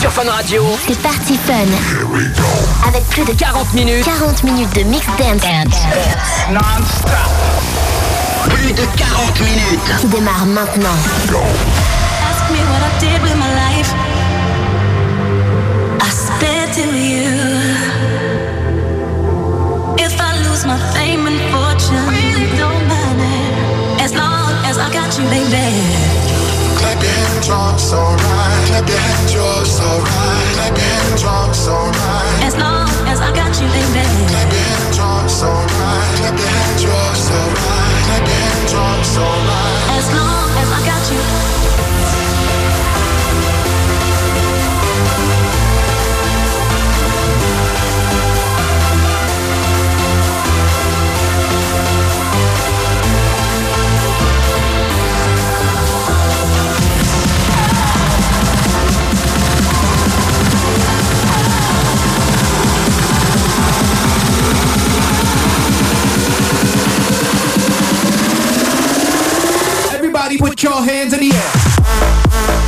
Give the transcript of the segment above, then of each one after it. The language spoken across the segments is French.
Sur Fun Radio, C'est parti fun. Avec plus de 40 minutes. 40 minutes de mix dance Plus de 40 minutes. qui démarre maintenant. Ask me what I did with my life. I spare to you. If I lose my fame and fortune, really don't matter. As long as I got you, baby. Clap your hands, drums, alright. Clap your hands, yours, alright. Clap your hands, drums, alright. As long as I got you, baby. Clap your hands, drums, alright. Clap your hands, yours, alright. Clap your hands, drums, alright. As long as I got you. Everybody put your hands in the air.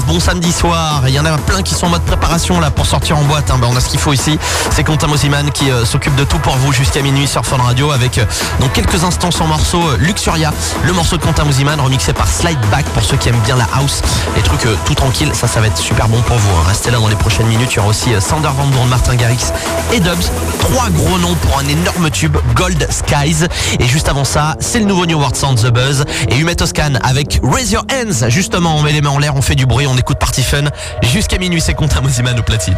bon samedi soir. Il y en a plein qui sont en mode préparation là pour sortir en boîte. Hein. Ben, on a ce qu'il faut ici. C'est Quentin Mosiman qui euh, s'occupe de tout pour vous jusqu'à minuit sur Fun Radio avec euh, dans quelques instants son morceau euh, Luxuria, le morceau de Quentin Mosiman remixé par Slideback pour ceux qui aiment bien la house, les trucs tout tranquilles. Ça, ça va être super bon pour vous. Hein. Restez là dans les prochaines minutes. Il y aura aussi Sander Van Bourne, Martin Garrix et Dubs. Trois gros noms pour un énorme tube Gold Skies. Et juste avant ça, c'est le nouveau New World Sound The Buzz et Humet Toscan avec Raise Your Hands. Justement, on met les mains en l'air, on fait du bruit on écoute Party Fun. Jusqu'à minuit, c'est Quentin Mosiman au platine.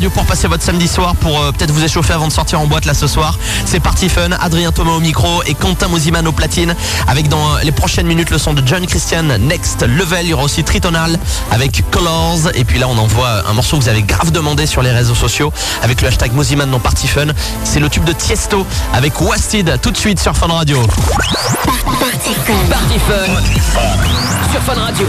Radio pour passer votre samedi soir, pour euh, peut-être vous échauffer avant de sortir en boîte là ce soir. C'est parti fun, Adrien Thomas au micro et Quentin Mosiman au platine. Avec dans les prochaines minutes le son de John Christian, Next Level. Il y aura aussi Tritonal avec Colors. Et puis là on envoie un morceau que vous avez grave demandé sur les réseaux sociaux avec le hashtag Mosiman dans Party Fun. C'est le tube de Tiesto avec Wasted tout de suite sur Fun Radio. Party Fun. Party Fun sur Fun Radio.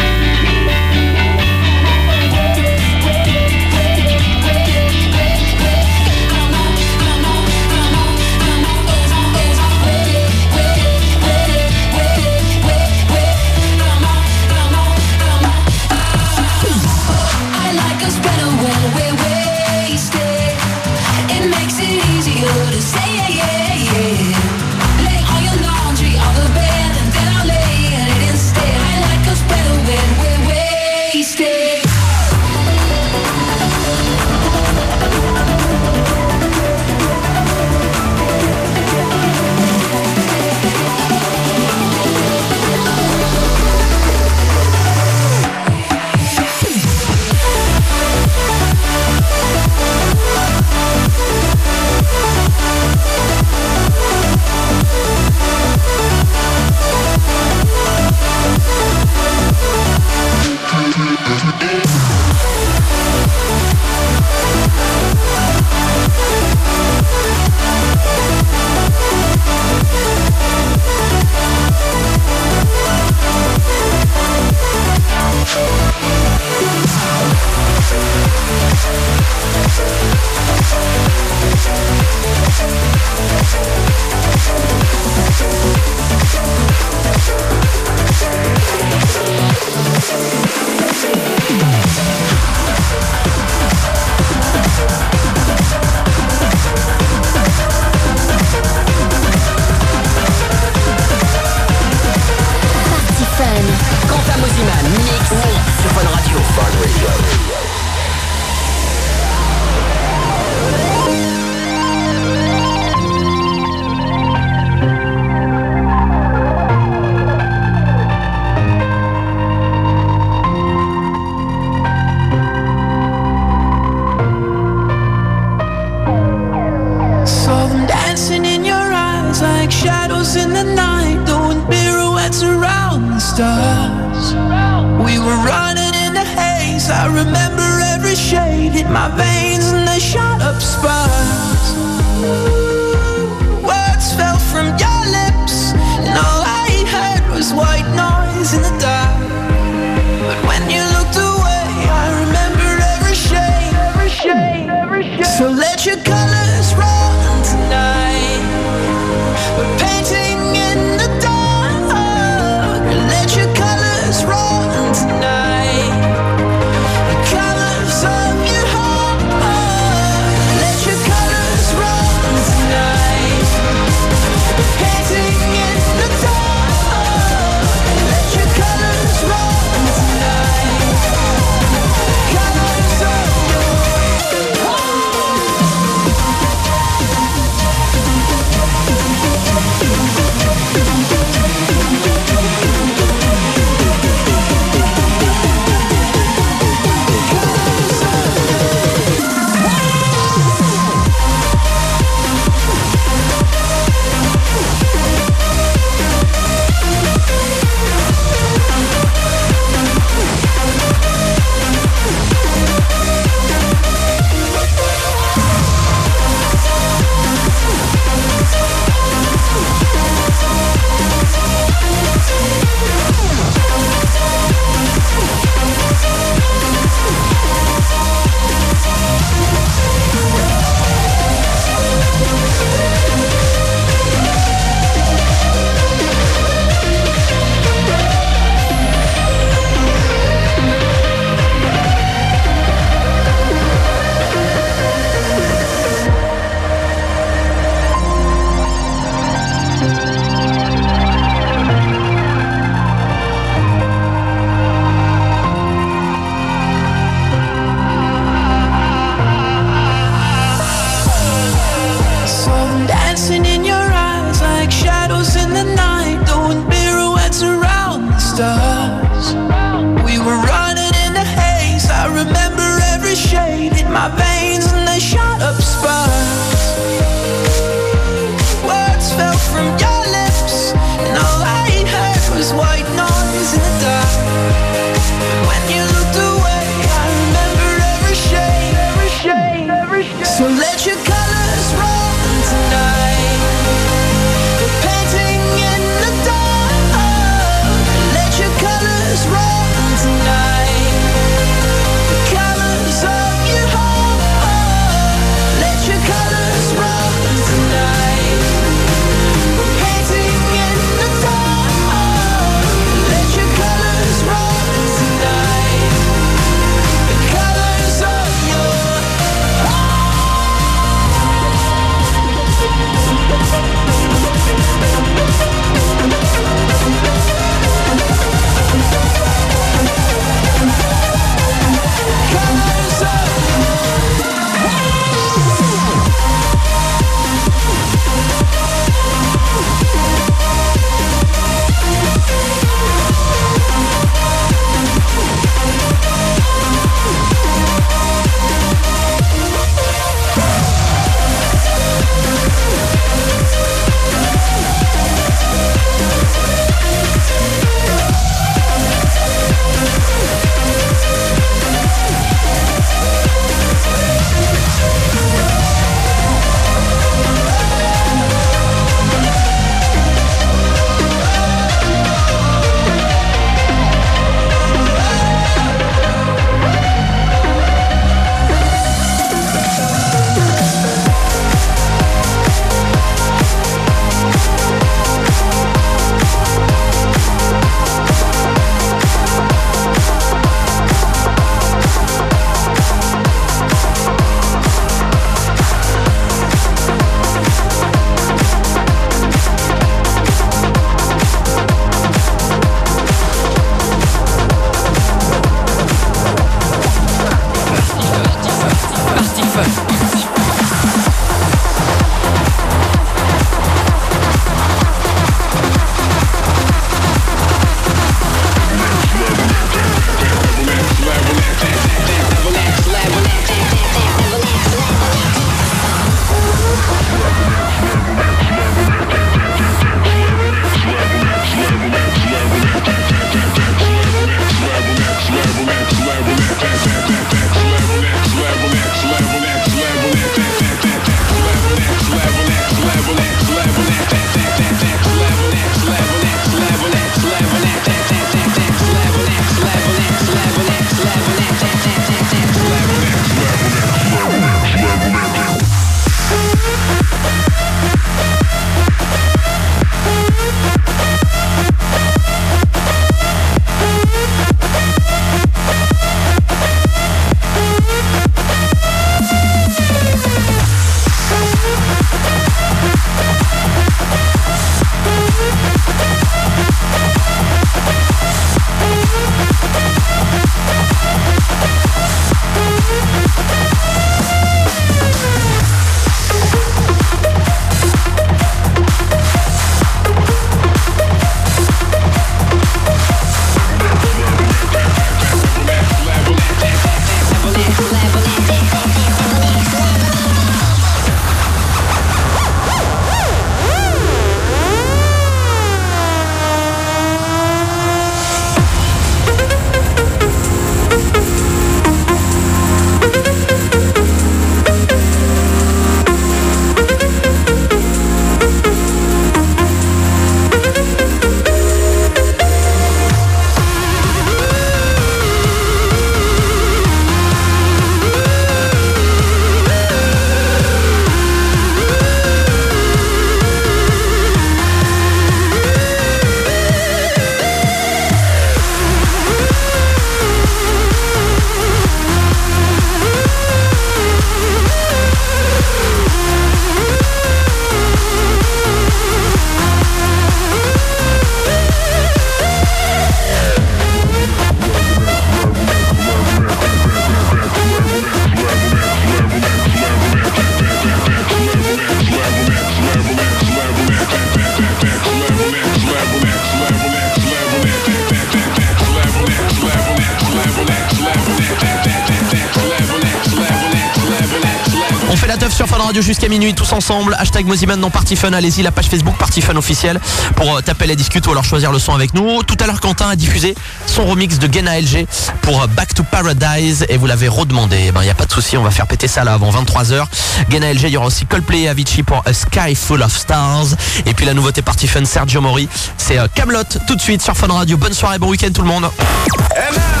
Jusqu'à minuit, tous ensemble. Hashtag Moziman dans Party Fun. Allez-y, la page Facebook Party Fun officielle pour euh, taper la discute ou alors choisir le son avec nous. Tout à l'heure, Quentin a diffusé son remix de Gena LG pour euh, Back to Paradise et vous l'avez redemandé. Eh ben, il n'y a pas de souci, on va faire péter ça là avant 23h. Gena LG, il y aura aussi Coldplay et Avicii pour A Sky Full of Stars. Et puis la nouveauté Party Fun, Sergio Mori. C'est euh, Camelot tout de suite sur Fun Radio. Bonne soirée, bon week-end tout le monde. Party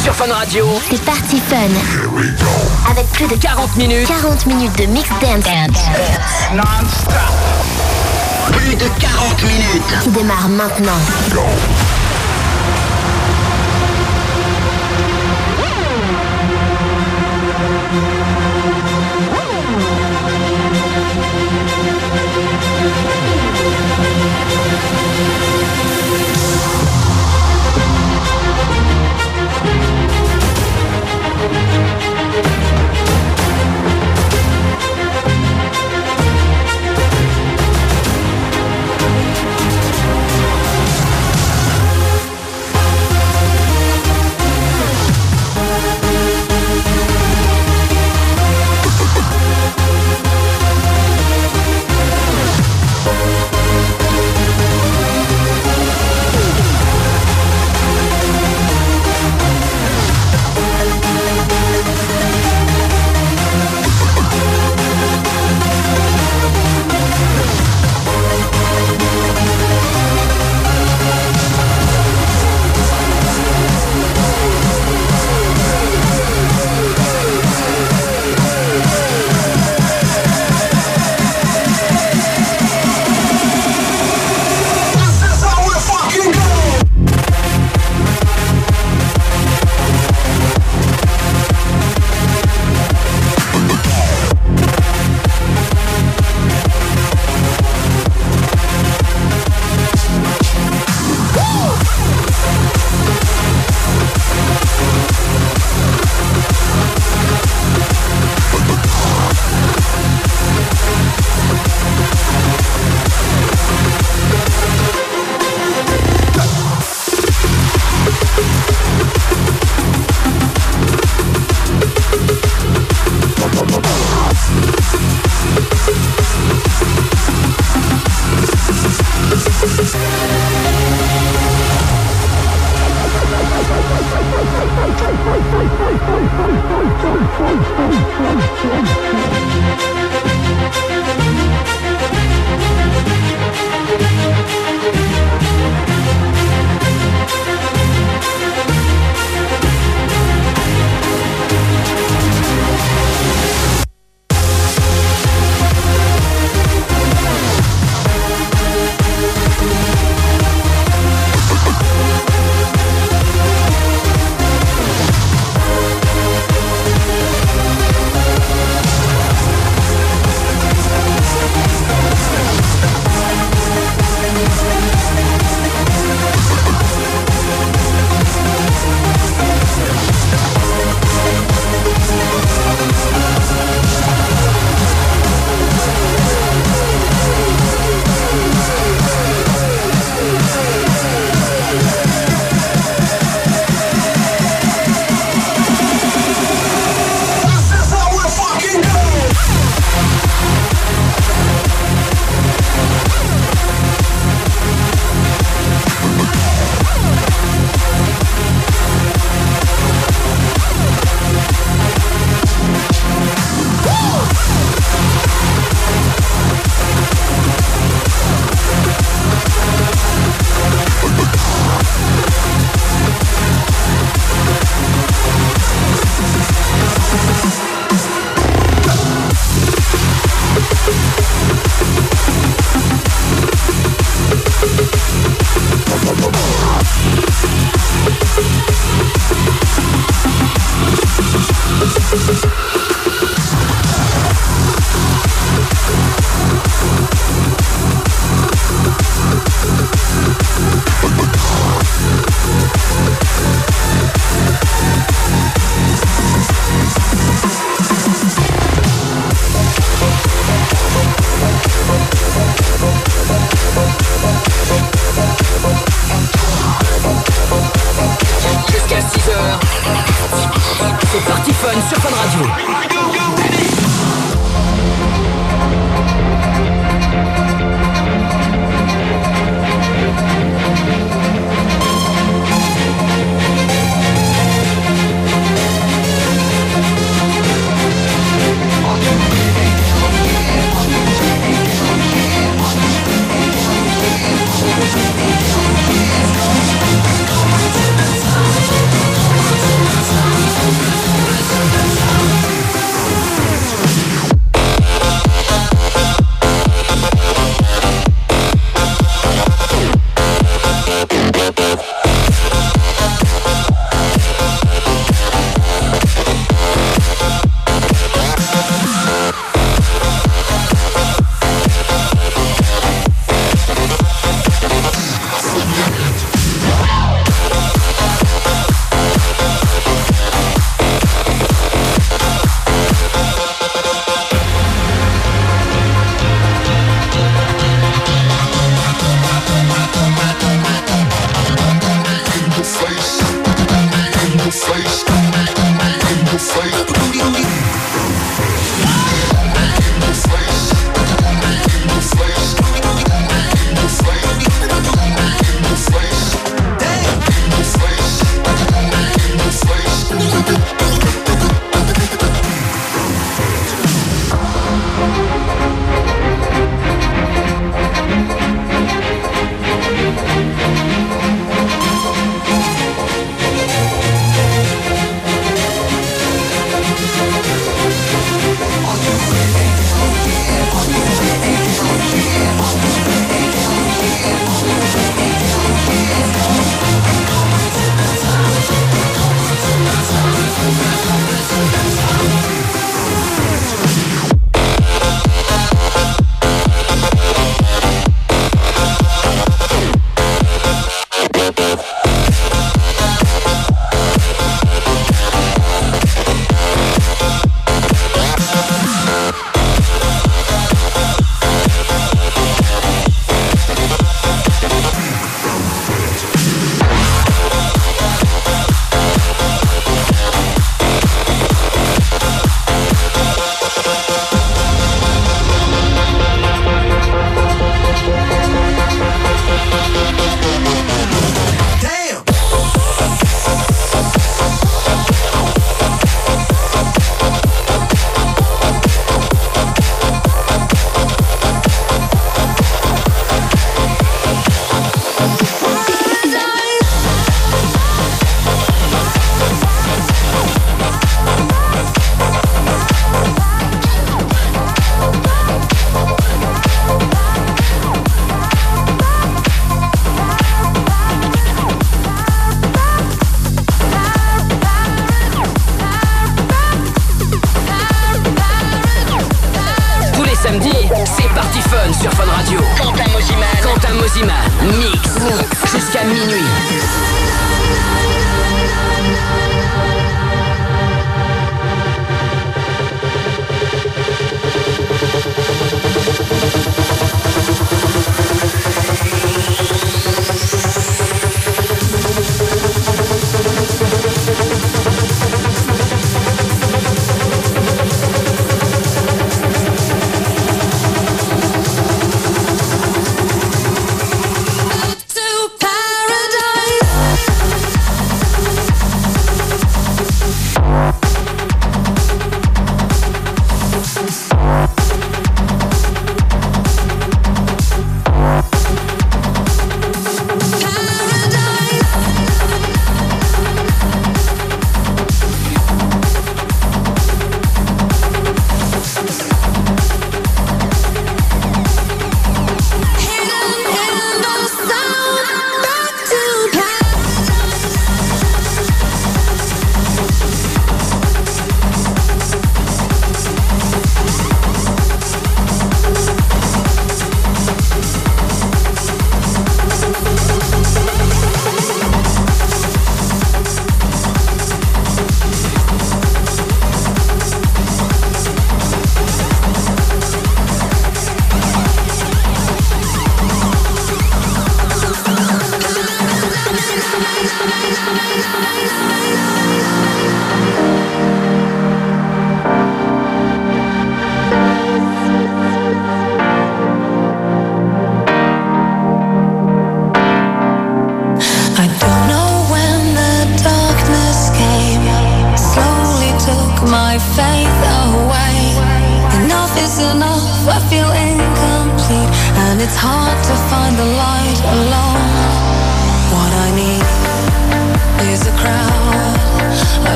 Sur Fun Radio, c'est Party Fun. Here we go. Avec plus de 40 minutes. 40 minutes de mix dance. Non-stop. Plus de 40 minutes. Qui démarre maintenant.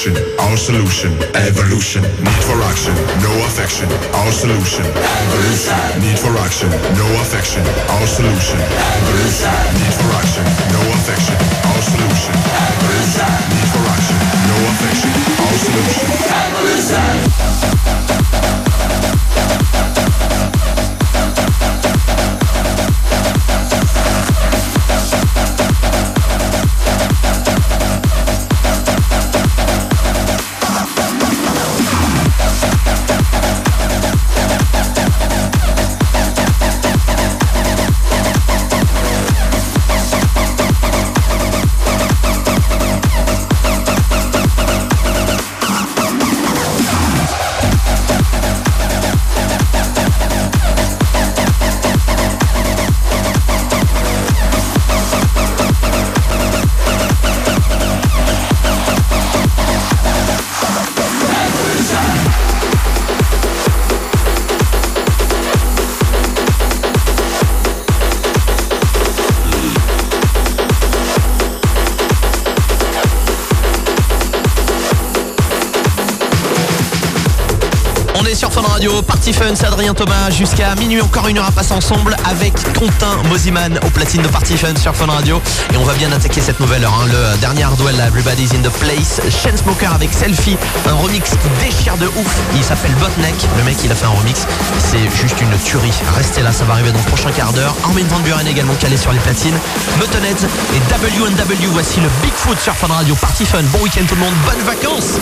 Affection, our solution. Evolution. Need for action, no affection, our solution. Evolution. Need for action, no affection, our solution. Evolution. Need for action, no affection, our solution. Evolution. Need for action, no affection, our solution. Evolution. C'est Adrien Thomas, jusqu'à minuit encore une heure à passer ensemble avec Quentin Moziman au platine de Party Fun sur Fun Radio. Et on va bien attaquer cette nouvelle heure, hein. le dernier là, Everybody's in the Place, Smoker avec Selfie, un remix qui déchire de ouf, il s'appelle Botneck, le mec il a fait un remix, c'est juste une tuerie. Restez là, ça va arriver dans le prochain quart d'heure. Armin Van Buren également calé sur les platines, Muttonheads et W&W, voici le Bigfoot sur Fun Radio, Party Fun, bon week-end tout le monde, bonnes vacances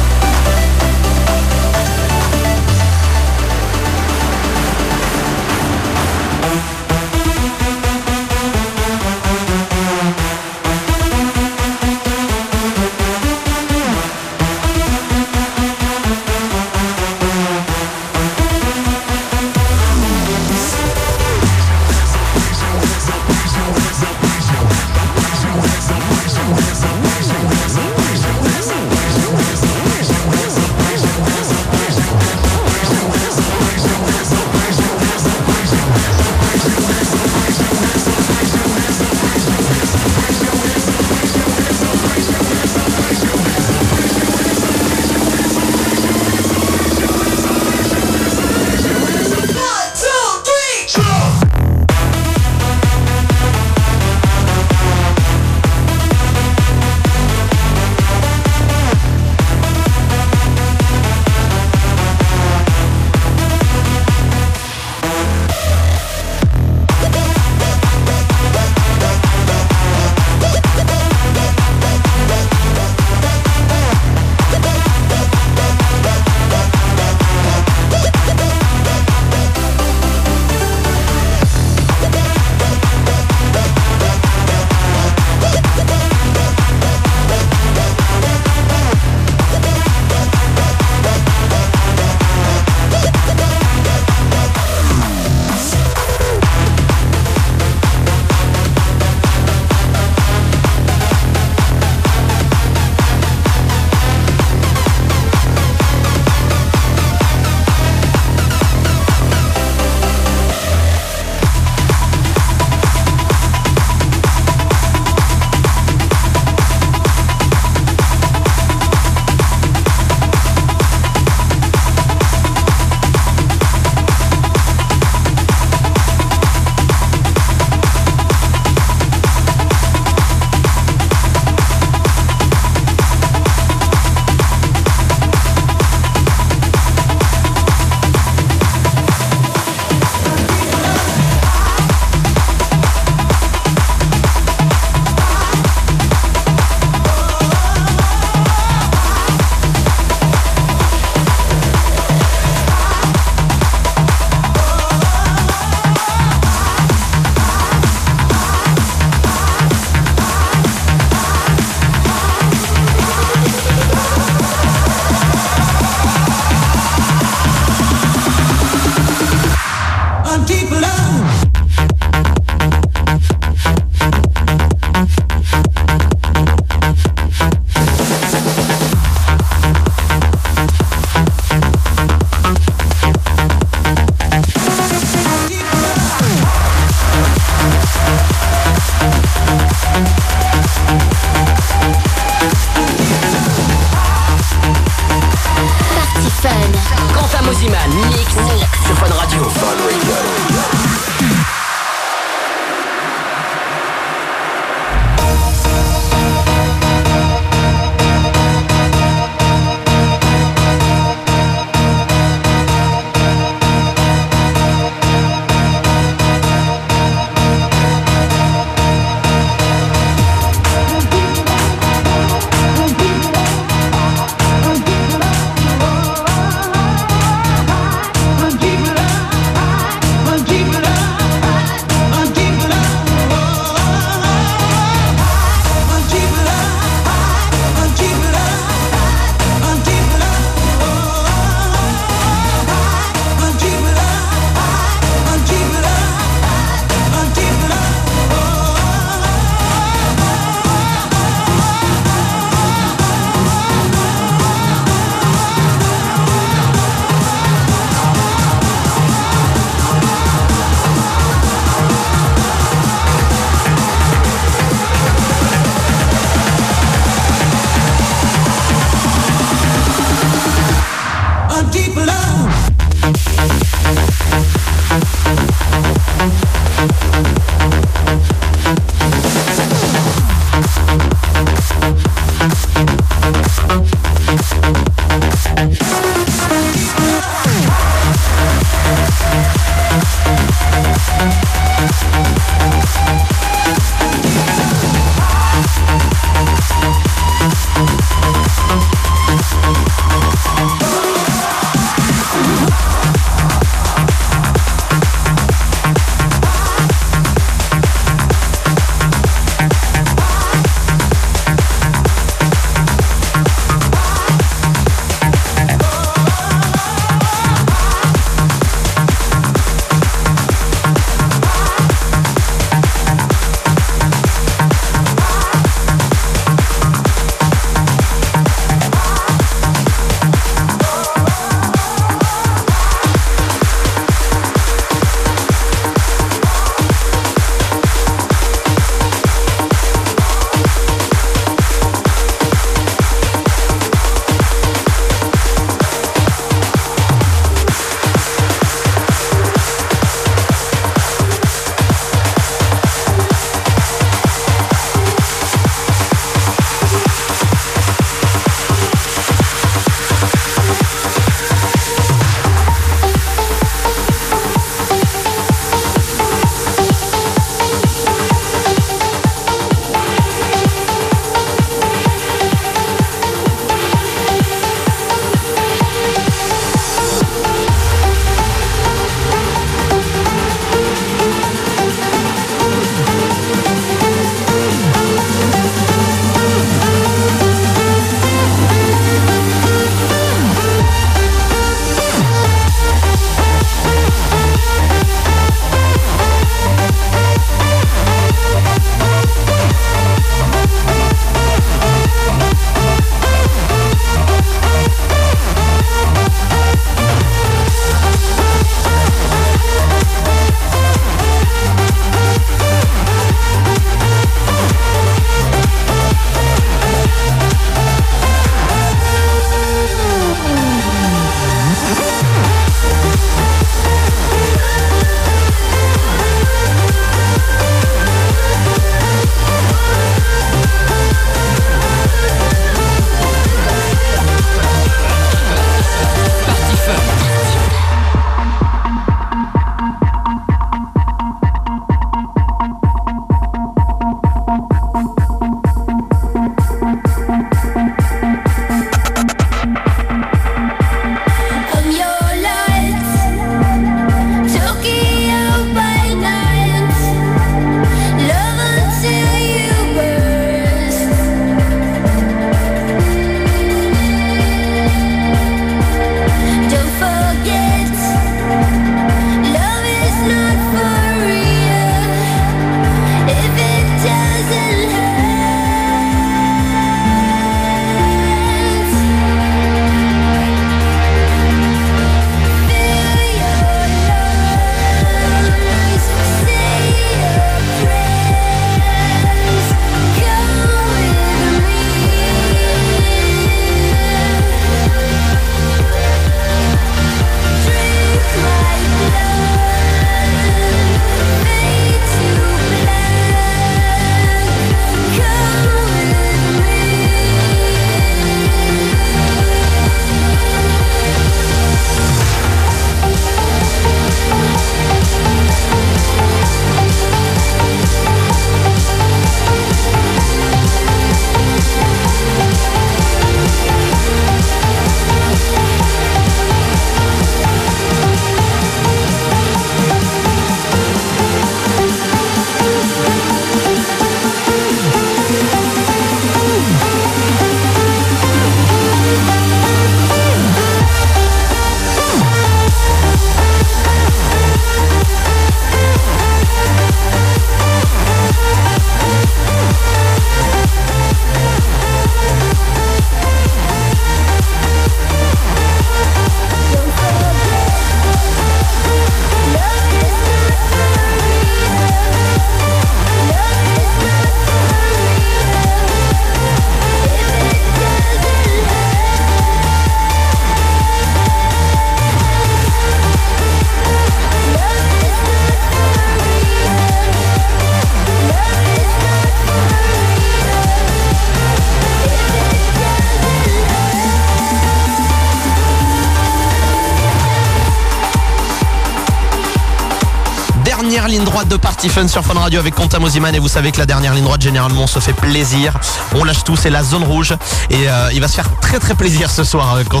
Fun sur Fun Radio avec Quentin Mosiman et vous savez que la dernière ligne droite généralement se fait plaisir. On lâche tout, c'est la zone rouge et euh, il va se faire très très plaisir ce soir euh,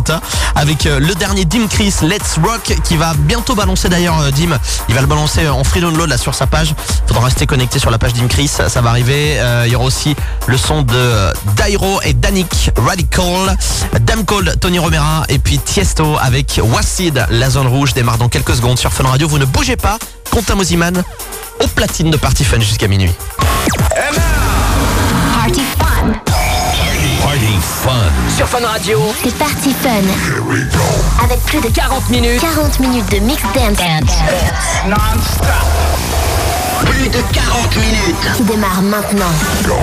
avec euh, le dernier Dim Chris Let's Rock qui va bientôt balancer d'ailleurs Dim. Il va le balancer en free download là sur sa page. Faudra rester connecté sur la page Dim Chris, ça, va arriver. Il y aura aussi le son de Dairo et Danik Radical, Dam Cold, Tony Romera et puis Tiesto avec Wassid. La zone rouge démarre dans quelques secondes sur Fun Radio. Vous ne bougez pas. Quentin Mosiman au platine de Party Fun jusqu'à minuit. Party Fun. Party Fun. Sur Fun Radio, C'est Party Fun. Avec plus de 40 minutes. 40 minutes de mix dance Plus de 40 minutes. qui démarre maintenant. You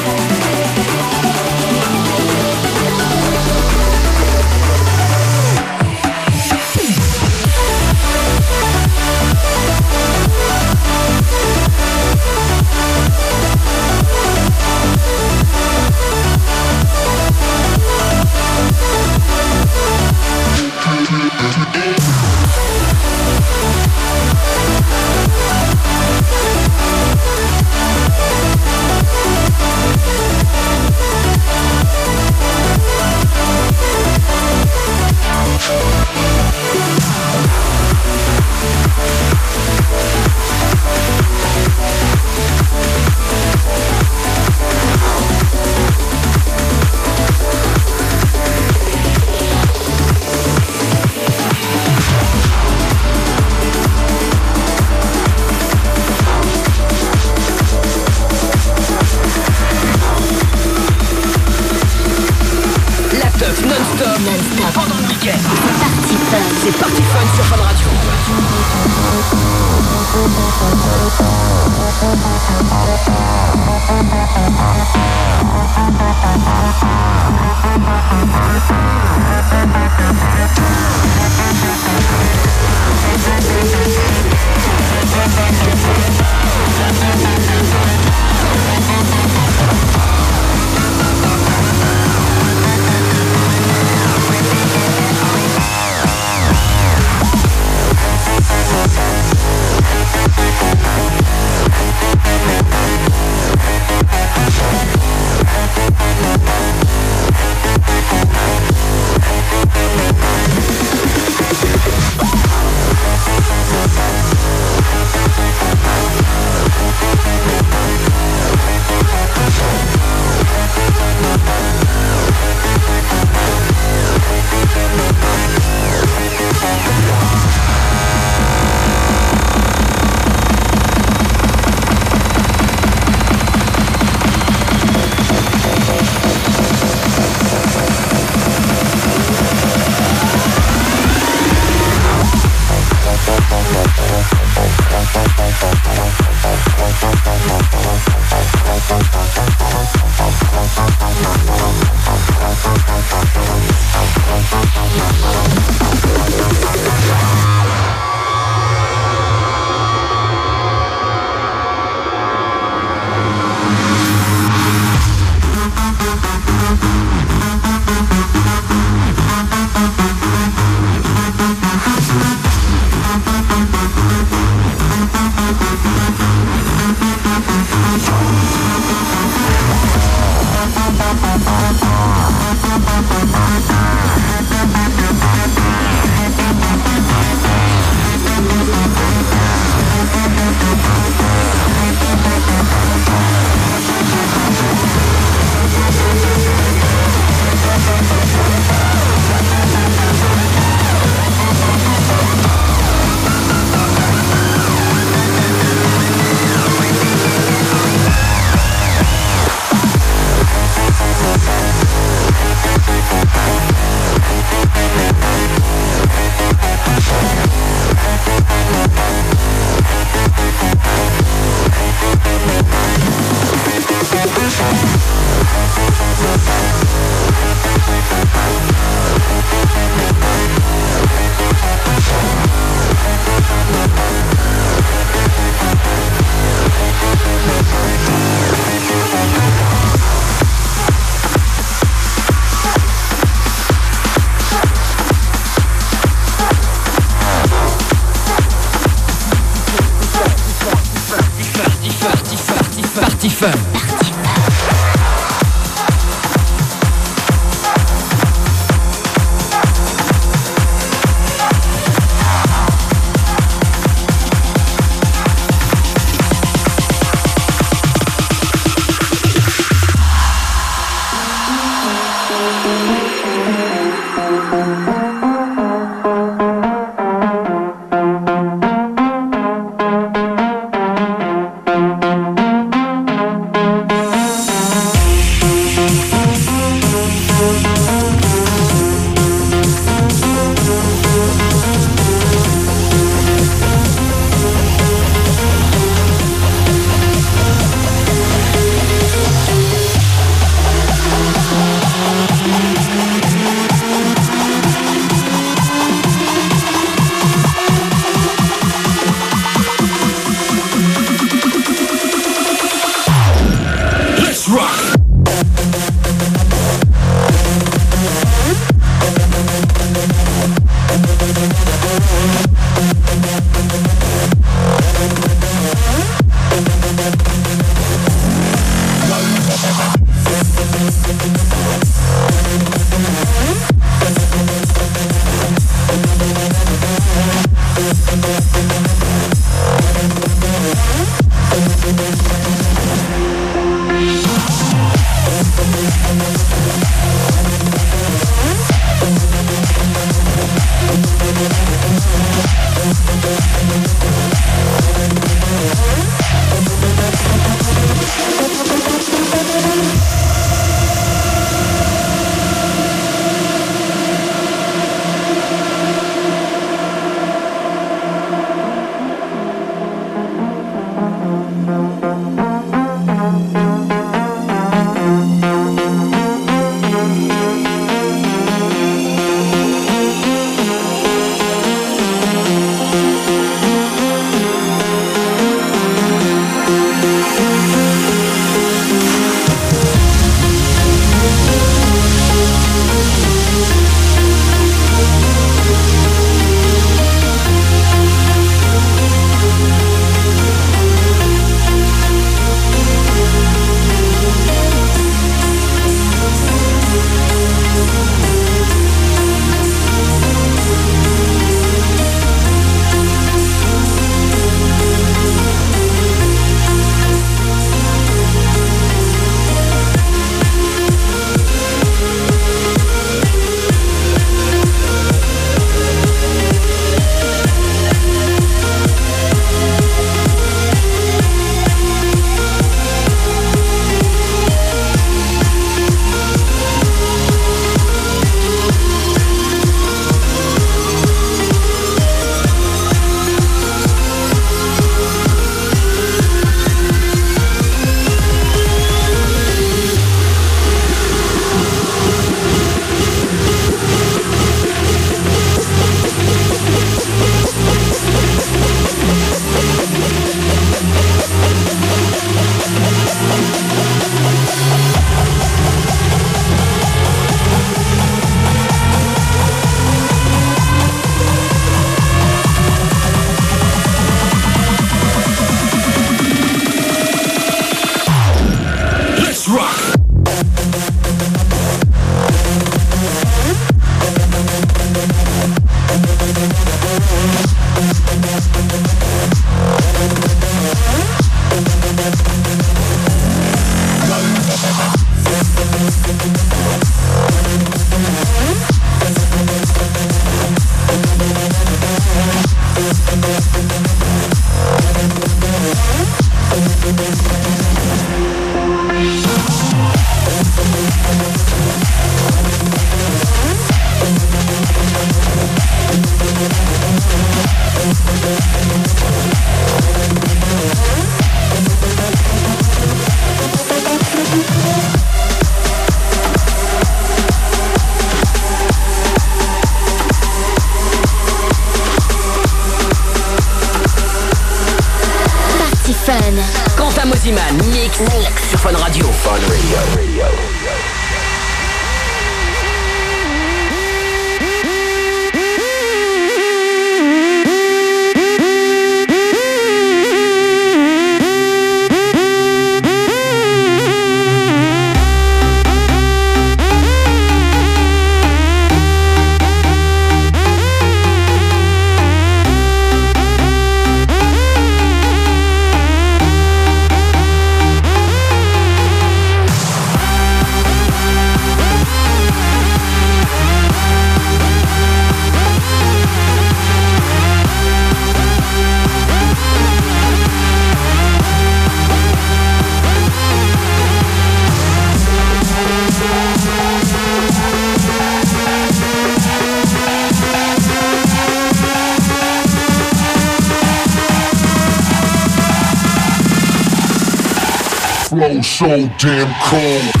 So damn cold.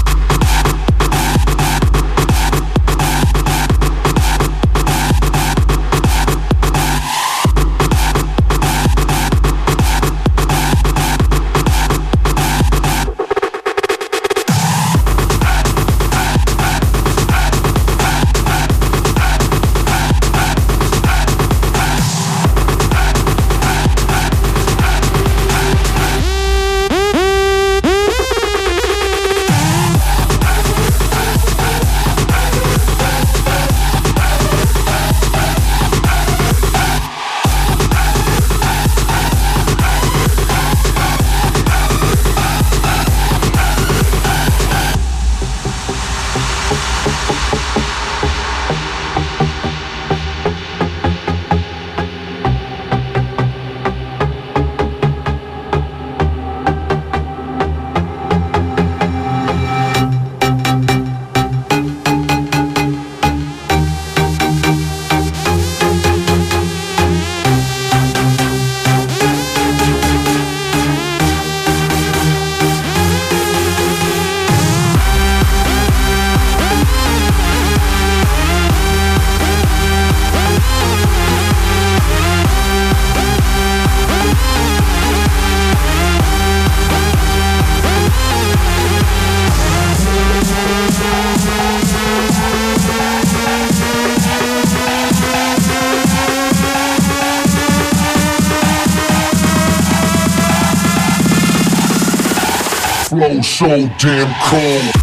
So damn cold.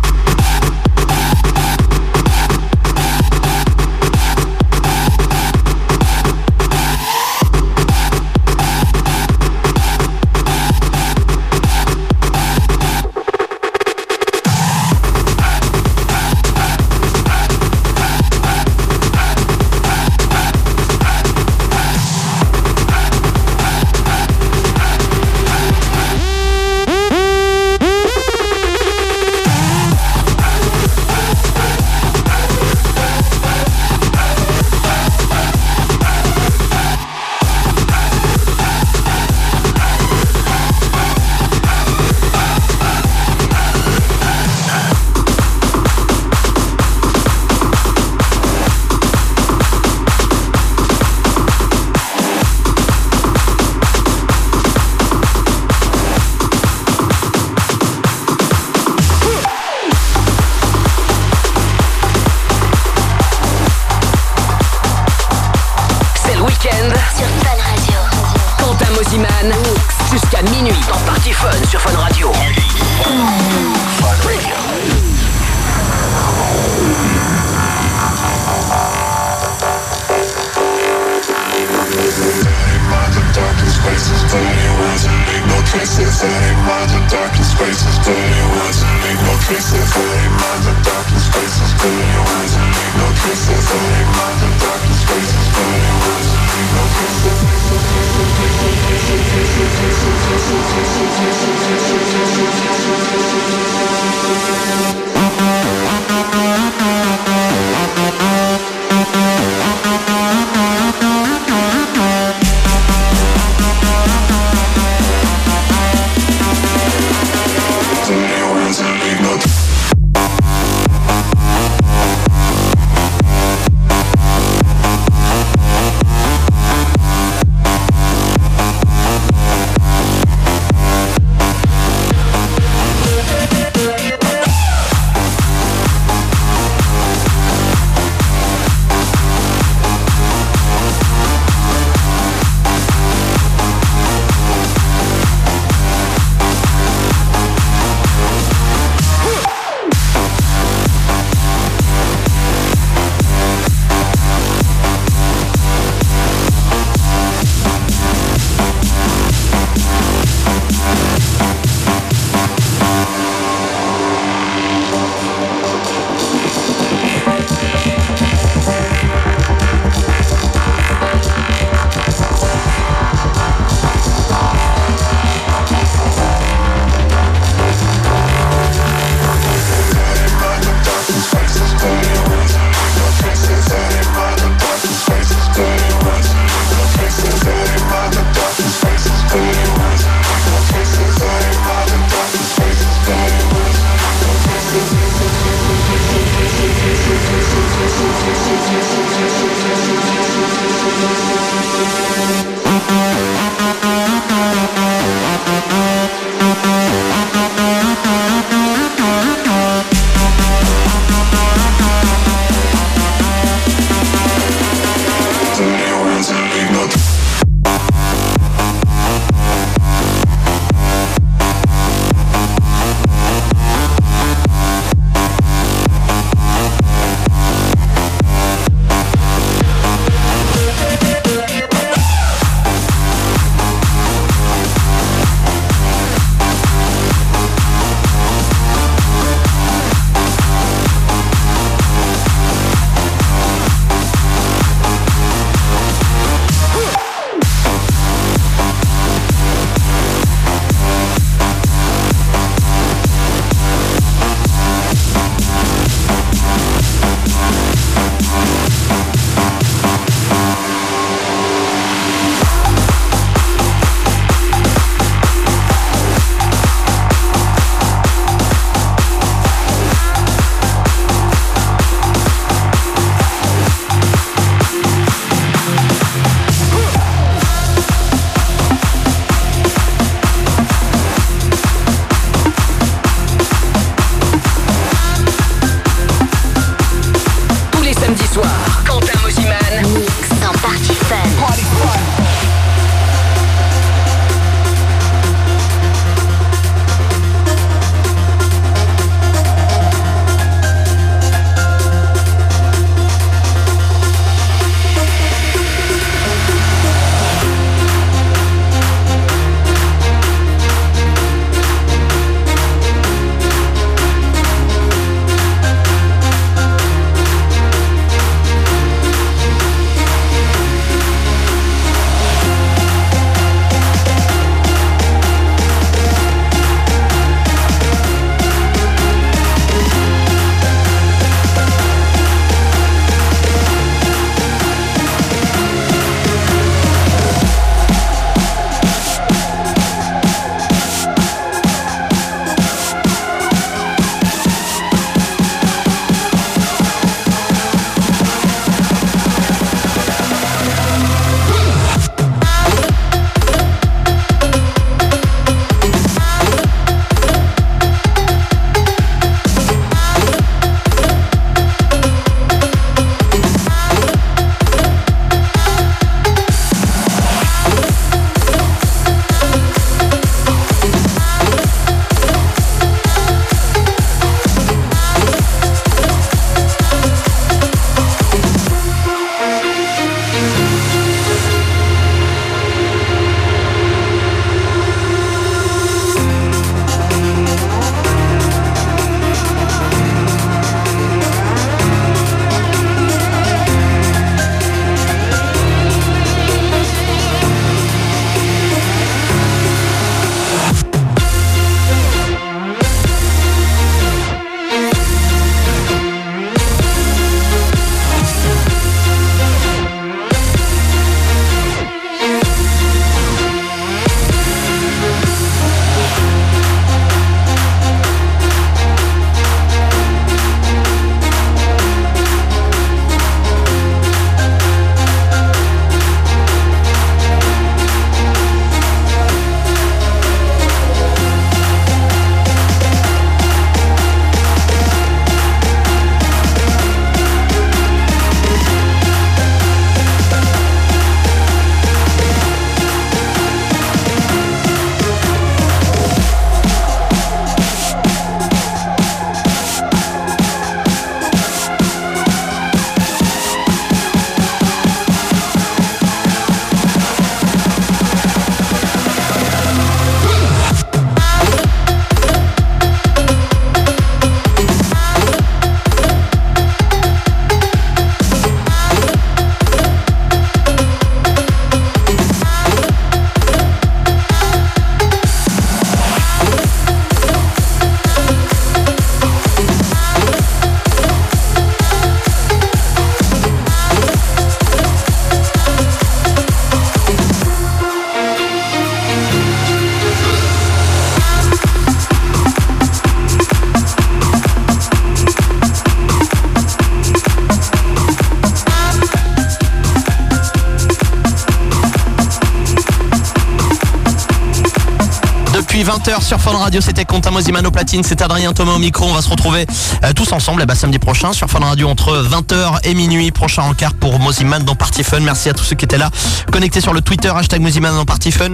20h sur Fun Radio. C'était Quentin Mosiman au platine. C'est Adrien Thomas au micro. On va se retrouver euh, tous ensemble eh ben, samedi prochain sur Fun Radio entre 20h et minuit. Prochain encart pour Mosiman dans Party Fun. Merci à tous ceux qui étaient là. Connectés sur le Twitter, hashtag Mosiman dans Party Fun.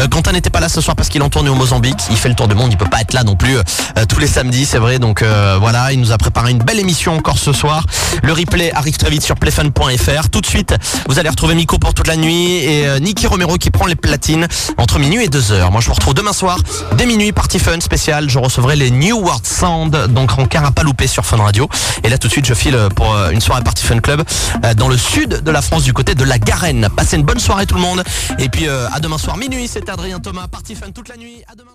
Euh, Quentin n'était pas là ce soir parce qu'il en tournait au Mozambique. Il fait le tour du monde. Il peut pas être là non plus euh, tous les samedis, c'est vrai. Donc voilà, il nous a préparé une belle émission encore ce soir. Le replay arrive très vite sur playfun.fr. Tout de suite, vous allez retrouver Miko pour toute la nuit et Niki Romero qui prend les platines entre minuit et 2h. Moi, je vous retrouve demain soir, dès minuit, Party Fun spécial. Je recevrai les New World Sound, donc en car à pas louper sur Fun Radio. Et là, tout de suite, je file pour euh, une soirée Party Fun Club euh, dans le sud de la France, du côté de la Garenne. Passez une bonne soirée tout le monde. Et puis, euh, à demain soir, minuit. C'est Adrien Thomas, Party Fun toute la nuit. À demain.